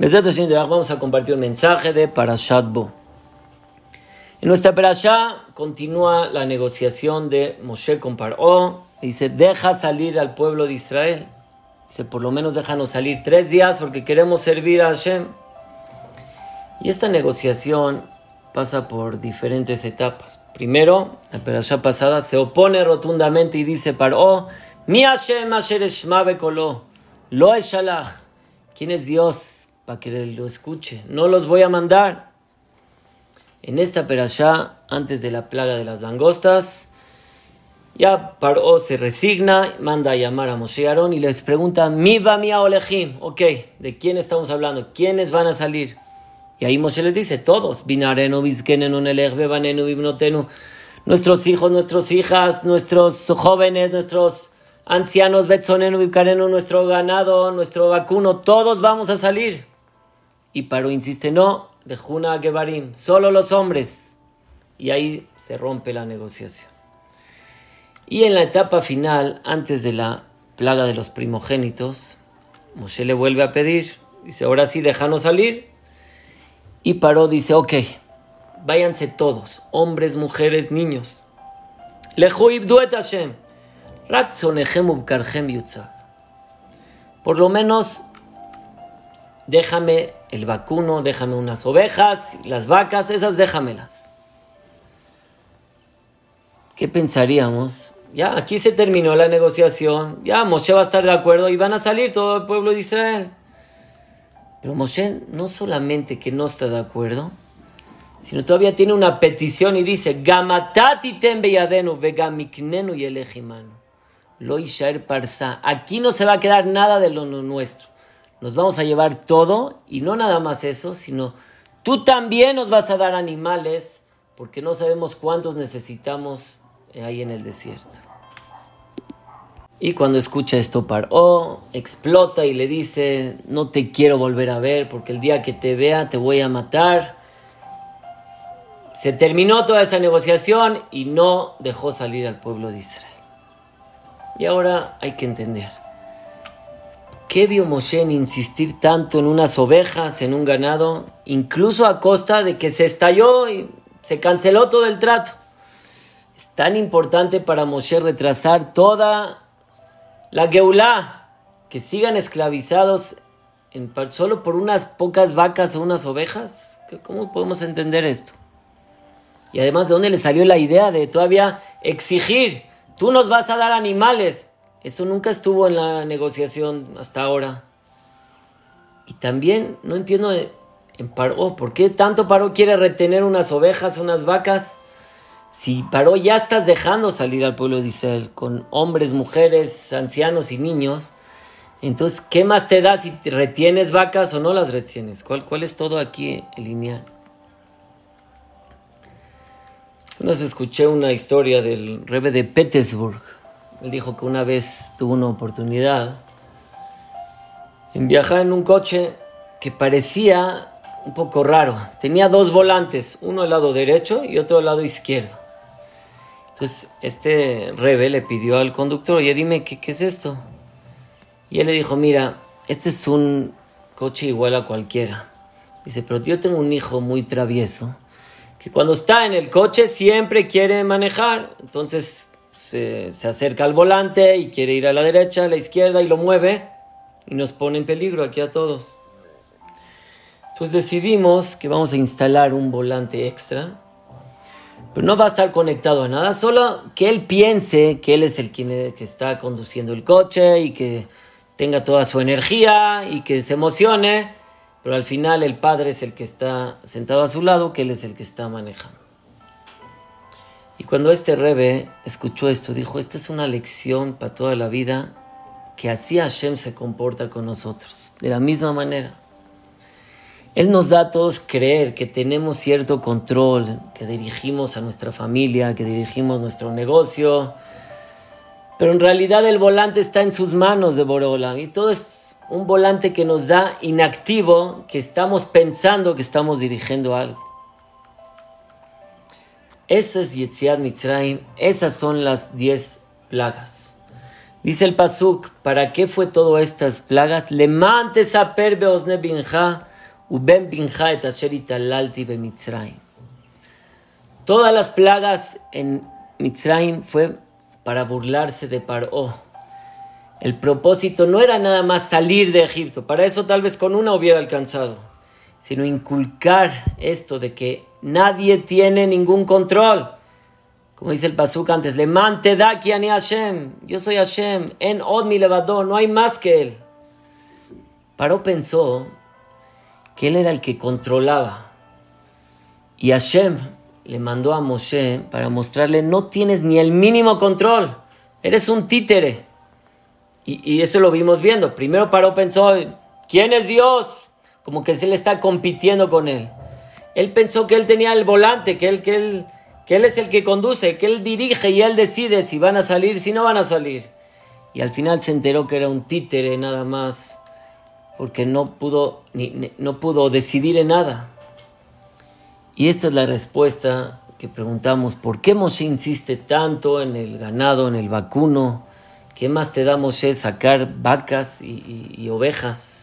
Vamos a compartir un mensaje de Parashat Bo. En nuestra Parashá continúa la negociación de Moshe con Paró. Dice, deja salir al pueblo de Israel. Dice, por lo menos déjanos salir tres días porque queremos servir a Hashem. Y esta negociación pasa por diferentes etapas. Primero, la Parashá pasada se opone rotundamente y dice Paró, Mi Hashem Asher Lo Eshalach. ¿Quién es Dios? Para que lo escuche. No los voy a mandar. En esta perashá, antes de la plaga de las langostas, ya Paró se resigna, manda a llamar a Moshe y Aarón y les pregunta, mi va mi olejim, ok, ¿de quién estamos hablando? ¿Quiénes van a salir? Y ahí Moshe les dice, todos, nuestros hijos, nuestras hijas, nuestros jóvenes, nuestros ancianos, nuestro ganado, nuestro vacuno, todos vamos a salir. Y Paro insiste, no, de Juna Gebarim, solo los hombres. Y ahí se rompe la negociación. Y en la etapa final, antes de la plaga de los primogénitos, Moshe le vuelve a pedir, dice, ahora sí, déjanos salir. Y Paró dice, ok, váyanse todos, hombres, mujeres, niños. Por lo menos déjame el vacuno, déjame unas ovejas, las vacas, esas déjamelas. ¿Qué pensaríamos? Ya, aquí se terminó la negociación, ya Moshe va a estar de acuerdo y van a salir todo el pueblo de Israel. Pero Moshe no solamente que no está de acuerdo, sino todavía tiene una petición y dice, Gamatati tembeyadenu vegamiknenu y Lo parsa. Aquí no se va a quedar nada de lo nuestro nos vamos a llevar todo y no nada más eso, sino tú también nos vas a dar animales porque no sabemos cuántos necesitamos ahí en el desierto. Y cuando escucha esto, Paró explota y le dice, no te quiero volver a ver porque el día que te vea te voy a matar. Se terminó toda esa negociación y no dejó salir al pueblo de Israel. Y ahora hay que entender. ¿Qué vio Moshe en insistir tanto en unas ovejas, en un ganado, incluso a costa de que se estalló y se canceló todo el trato? Es tan importante para Moshe retrasar toda la Geulá, que sigan esclavizados en, solo por unas pocas vacas o unas ovejas. ¿Cómo podemos entender esto? Y además, ¿de dónde le salió la idea de todavía exigir? Tú nos vas a dar animales, eso nunca estuvo en la negociación hasta ahora. Y también no entiendo en Paró, ¿por qué tanto Paró quiere retener unas ovejas, unas vacas? Si Paró ya estás dejando salir al pueblo de Israel con hombres, mujeres, ancianos y niños, entonces, ¿qué más te da si retienes vacas o no las retienes? ¿Cuál, cuál es todo aquí el lineal? Una vez escuché una historia del rebe de Petersburg él dijo que una vez tuvo una oportunidad en viajar en un coche que parecía un poco raro. Tenía dos volantes, uno al lado derecho y otro al lado izquierdo. Entonces este rebe le pidió al conductor, oye, dime, ¿qué, ¿qué es esto? Y él le dijo, mira, este es un coche igual a cualquiera. Dice, pero yo tengo un hijo muy travieso que cuando está en el coche siempre quiere manejar. Entonces se, acerca al volante y quiere ir a la derecha, a la izquierda y lo mueve y nos pone en peligro aquí a todos. Entonces decidimos que vamos a instalar un volante extra, pero no va a estar conectado a nada, solo que él piense que él es el quien que está conduciendo el coche y que tenga toda su energía y que se emocione, pero al final el padre es el que está sentado a su lado, que él es el que está manejando. Y cuando este rebe escuchó esto, dijo, esta es una lección para toda la vida, que así Hashem se comporta con nosotros, de la misma manera. Él nos da a todos creer que tenemos cierto control, que dirigimos a nuestra familia, que dirigimos nuestro negocio, pero en realidad el volante está en sus manos de Borola y todo es un volante que nos da inactivo, que estamos pensando que estamos dirigiendo algo. Esas Yetziat Mitzrayim, esas son las diez plagas. Dice el Pasuk, ¿para qué fue todas estas plagas? Le mantes a perbe osne binja, Uben Todas las plagas en Mitzrayim fue para burlarse de Paró. El propósito no era nada más salir de Egipto, para eso tal vez con una hubiera alcanzado, sino inculcar esto de que nadie tiene ningún control. Como dice el Pasuk antes, le mante daki ani Hashem, yo soy Hashem, en od mi levador, no hay más que él. Paró pensó que él era el que controlaba. Y Hashem le mandó a Moshe para mostrarle, no tienes ni el mínimo control, eres un títere. Y, eso lo vimos viendo. Primero Paró pensó, ¿quién es Dios? Como que se le está compitiendo con él. Él pensó que él tenía el volante, que él, que él, que él es el que conduce, que él dirige y él decide si van a salir, si no van a salir. Y al final se enteró que era un títere nada más, porque no pudo, ni, no pudo decidir en nada. Y esta es la respuesta que preguntamos, ¿por qué Moshe insiste tanto en el ganado, en el vacuno? ¿Qué más te da Moshe sacar vacas y, ovejas?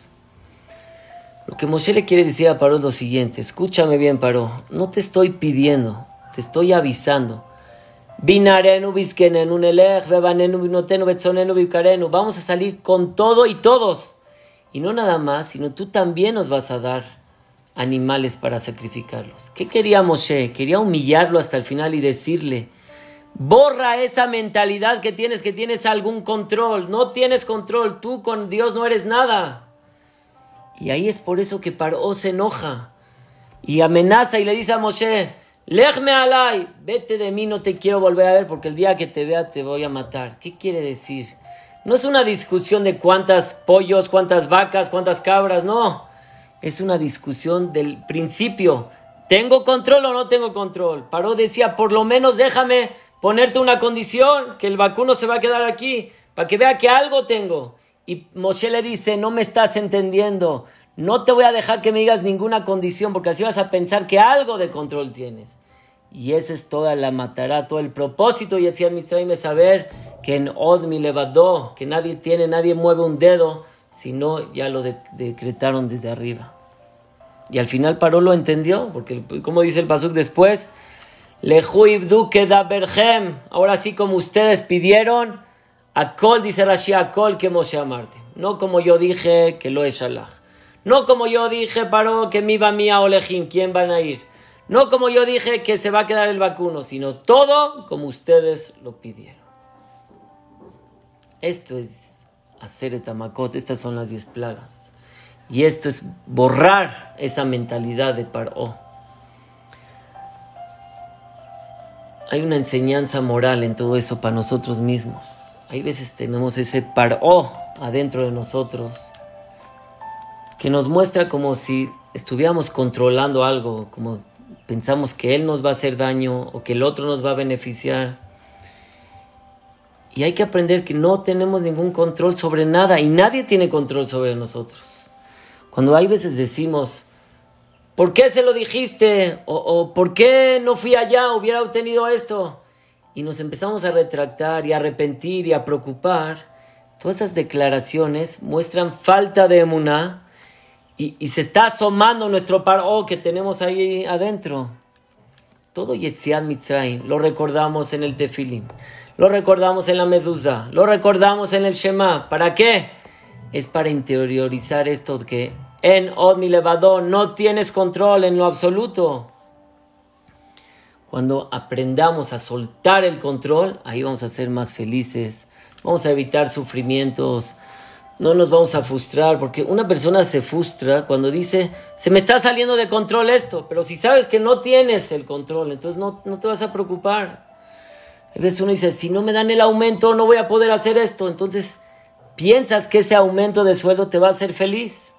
Lo que Moshe le quiere decir a Paró es lo siguiente, escúchame bien Paró, no te estoy pidiendo, te estoy avisando. Vamos a salir con todo y todos. Y no nada más, sino tú también nos vas a dar animales para sacrificarlos. ¿Qué quería Moshe? Quería humillarlo hasta el final y decirle, borra esa mentalidad que tienes, que tienes algún control. No tienes control, tú con Dios no eres nada. Y ahí es por eso que Paró se enoja y amenaza y le dice a Moshe, Lejme alay, vete de mí, no te quiero volver a ver porque el día que te vea te voy a matar. ¿Qué quiere decir? No es una discusión de cuántas pollos, cuántas vacas, cuántas cabras, no es una discusión del principio. ¿Tengo control o no tengo control? Paró decía, por lo menos déjame ponerte una condición, que el vacuno se va a quedar aquí, para que vea que algo tengo. Y Moshe le dice, no me estás entendiendo, no te voy a dejar que me digas ninguna condición, porque así vas a pensar que algo de control tienes. Y esa es toda la matará, todo el propósito, y decía Mitzrayim saber que en Od mi levadó, que nadie tiene, nadie mueve un dedo, sino ya lo decretaron desde arriba. Y al final Paró lo entendió, porque como dice el Pasuk después, ahora sí como ustedes pidieron, Dice Rashi, Akol que Moshe Amarte. No como yo dije que lo es Shalach. No como yo dije, Paró, que mi va mía Olejim, ¿quién van a ir? No como yo dije que se va a quedar el vacuno, sino todo como ustedes lo pidieron. Esto es hacer etamakot, estas son las diez plagas. Y esto es borrar esa mentalidad de Paró. Hay una enseñanza moral en todo eso para nosotros mismos. Hay veces tenemos ese Paró adentro de nosotros que nos muestra como si estuviéramos controlando algo, como pensamos que él nos va a hacer daño o que el otro nos va a beneficiar. Y hay que aprender que no tenemos ningún control sobre nada y nadie tiene control sobre nosotros. Cuando hay veces decimos, ¿por qué se lo dijiste? O, ¿por qué no fui allá? Hubiera obtenido esto. Y nos empezamos a retractar y a arrepentir y a preocupar. Todas esas declaraciones muestran falta de emuná y, se está asomando nuestro paro que tenemos ahí adentro. Todo Yetziat Mitzrayim lo recordamos en el Tefilim lo recordamos en la mezuzá, lo recordamos en el Shema. ¿Para qué? Es para interiorizar esto que en Od mi no tienes control en lo absoluto. Cuando aprendamos a soltar el control, ahí vamos a ser más felices, vamos a evitar sufrimientos, no nos vamos a frustrar, porque una persona se frustra cuando dice, se me está saliendo de control esto, pero si sabes que no tienes el control, entonces no, no te vas a preocupar. A veces uno dice, si no me dan el aumento, no voy a poder hacer esto. Entonces, piensas que ese aumento de sueldo te va a hacer feliz.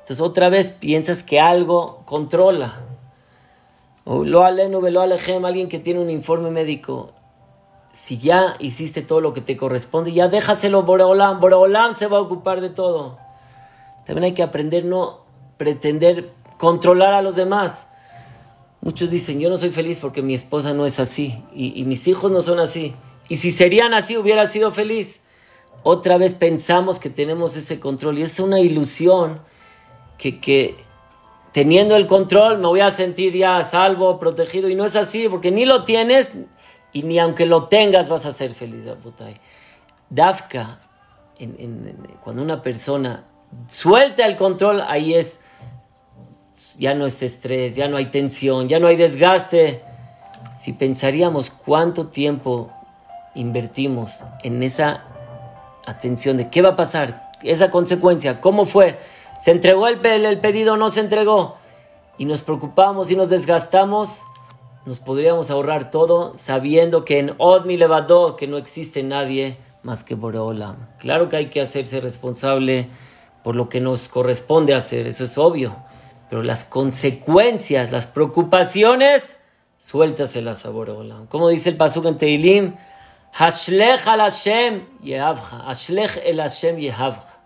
Entonces, otra vez piensas que algo controla. O lo aleno, lo alejem, alguien que tiene un informe médico. Si ya hiciste todo lo que te corresponde, ya déjaselo Boreolam. Boreolam se va a ocupar de todo. También hay que aprender no pretender controlar a los demás. Muchos dicen, yo no soy feliz porque mi esposa no es así y, mis hijos no son así. Y si serían así, hubiera sido feliz. Otra vez pensamos que tenemos ese control y es una ilusión que, que teniendo el control me voy a sentir ya salvo, protegido. Y no es así, porque ni lo tienes y ni aunque lo tengas vas a ser feliz. Dafka, cuando una persona suelta el control, ahí es, ya no es estrés, ya no hay tensión, ya no hay desgaste. Si pensaríamos cuánto tiempo invertimos en esa atención de qué va a pasar, esa consecuencia, cómo fue, se entregó el, el pedido no se entregó, y nos preocupamos y nos desgastamos, nos podríamos ahorrar todo sabiendo que en Odmi Levadó, que no existe nadie más que Boreolam. Claro que hay que hacerse responsable por lo que nos corresponde hacer, eso es obvio, pero las consecuencias, las preocupaciones, suéltaselas a Boreolam. Como dice el Pasuk en Teilim, Hashlech al Hashem yehavcha. Hashlech el Hashem yehavcha.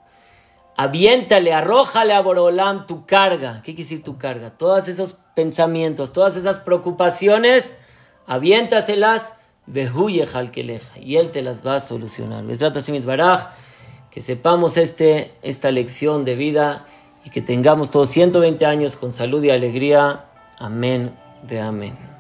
Aviéntale, arrójale a Borolam tu carga. ¿Qué quiere decir tu carga? Todos esos pensamientos, todas esas preocupaciones, aviéntaselas, y Él te las va a solucionar. Que sepamos este, esta lección de vida y que tengamos todos 120 años con salud y alegría. Amén. Ve amén.